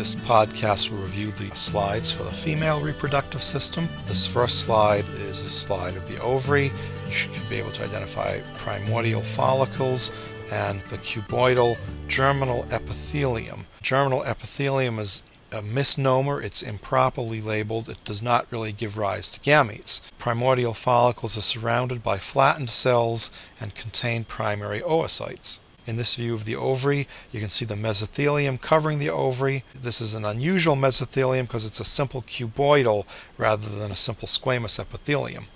This podcast will review the slides for the female reproductive system. This first slide is a slide of the ovary. You should be able to identify primordial follicles and the cuboidal germinal epithelium. Germinal epithelium is a misnomer. It's improperly labeled. It does not really give rise to gametes. Primordial follicles are surrounded by flattened cells and contain primary oocytes. In this view of the ovary, you can see the mesothelium covering the ovary. This is an unusual mesothelium because it's a simple cuboidal rather than a simple squamous epithelium.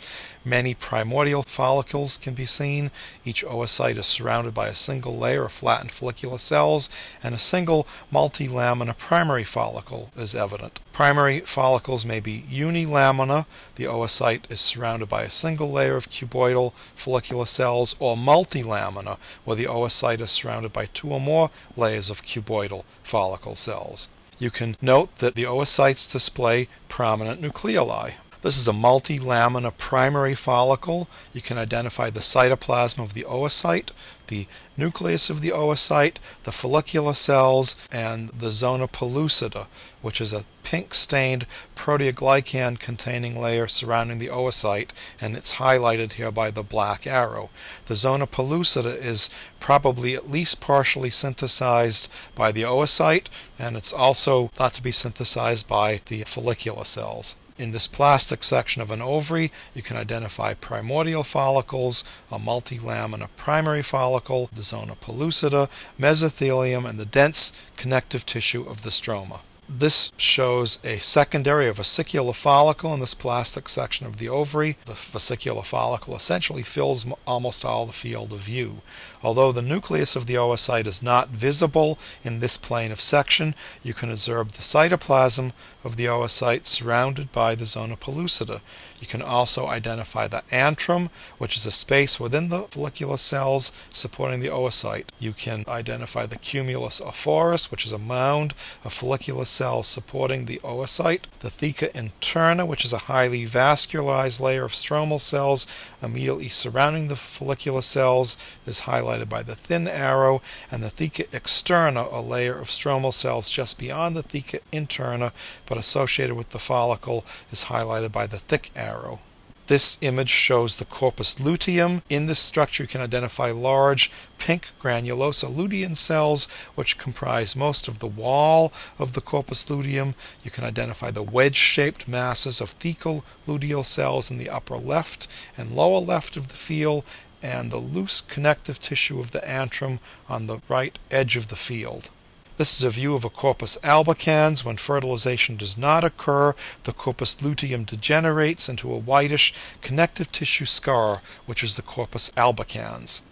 Many primordial follicles can be seen. Each oocyte is surrounded by a single layer of flattened follicular cells, and a single multilamina primary follicle is evident. Primary follicles may be unilamina, the oocyte is surrounded by a single layer of cuboidal follicular cells, or multilamina, where the oocyte is surrounded by two or more layers of cuboidal follicle cells. You can note that the oocytes display prominent nucleoli. This is a multi-lamina primary follicle. You can identify the cytoplasm of the oocyte, the nucleus of the oocyte, the follicular cells, and the zona pellucida, which is a pink-stained proteoglycan containing layer surrounding the oocyte, and it's highlighted here by the black arrow. The zona pellucida is probably at least partially synthesized by the oocyte, and it's also thought to be synthesized by the follicular cells. In this plastic section of an ovary, you can identify primordial follicles, a multilamina primary follicle, the zona pellucida, mesothelium, and the dense connective tissue of the stroma. This shows a secondary, a vesicular follicle in this plastic section of the ovary. The vesicular follicle essentially fills almost all the field of view. Although the nucleus of the oocyte is not visible in this plane of section, you can observe the cytoplasm of the oocyte surrounded by the zona pellucida. You can also identify the antrum, which is a space within the follicular cells supporting the oocyte. You can identify the cumulus oophorus, which is a mound of follicular cells supporting the oocyte. The theca interna, which is a highly vascularized layer of stromal cells immediately surrounding the follicular cells, is highlighted by the thin arrow, and the theca externa, a layer of stromal cells just beyond the theca interna but associated with the follicle, is highlighted by the thick arrow. This image shows the corpus luteum. In this structure, you can identify large pink granulosa lutein cells, which comprise most of the wall of the corpus luteum. You can identify the wedge shaped masses of thecal luteal cells in the upper left and lower left of the field, and the loose connective tissue of the antrum on the right edge of the field. This is a view of a corpus albicans. When fertilization does not occur, the corpus luteum degenerates into a whitish connective tissue scar, which is the corpus albicans.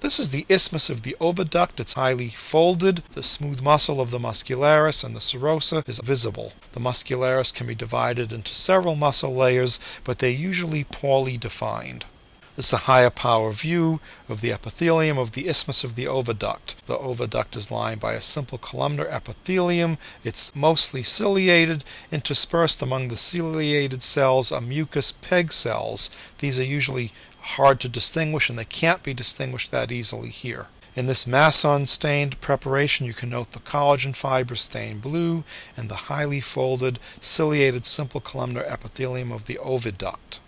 This is the isthmus of the oviduct. It's highly folded. The smooth muscle of the muscularis and the serosa is visible. The muscularis can be divided into several muscle layers, but they're usually poorly defined. This is a higher power view of the epithelium of the isthmus of the oviduct. The oviduct is lined by a simple columnar epithelium. It's mostly ciliated. Interspersed among the ciliated cells are mucous peg cells. These are usually hard to distinguish and they can't be distinguished that easily here. In this Masson stained preparation, you can note the collagen fibers stained blue and the highly folded, ciliated simple columnar epithelium of the oviduct.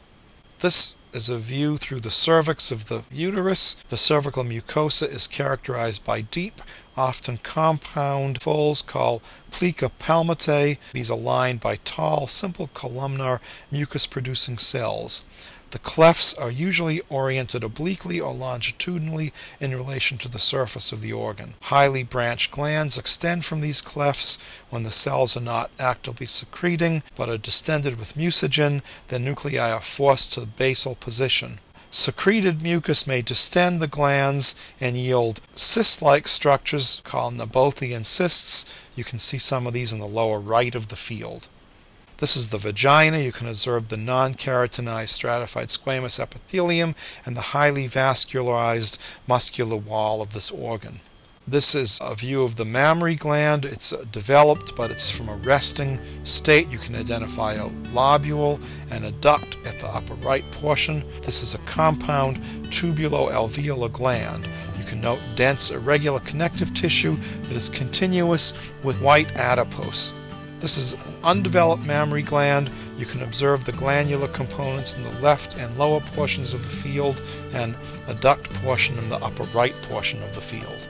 This is a view through the cervix of the uterus. The cervical mucosa is characterized by deep, often compound folds called plica palmatae. These are lined by tall, simple columnar mucus producing cells. The clefts are usually oriented obliquely or longitudinally in relation to the surface of the organ. Highly branched glands extend from these clefts when the cells are not actively secreting but are distended with mucigen, the nuclei are forced to the basal position. Secreted mucus may distend the glands and yield cyst like structures called Nabothian cysts. You can see some of these in the lower right of the field. This is the vagina. You can observe the non keratinized stratified squamous epithelium and the highly vascularized muscular wall of this organ. This is a view of the mammary gland. It's uh, developed, but it's from a resting state. You can identify a lobule and a duct at the upper right portion. This is a compound tubulo-alveolar gland You can note dense, irregular connective tissue that is continuous with white adipose. This is an undeveloped mammary gland. You can observe the glandular components in the left and lower portions of the field and a duct portion in the upper right portion of the field.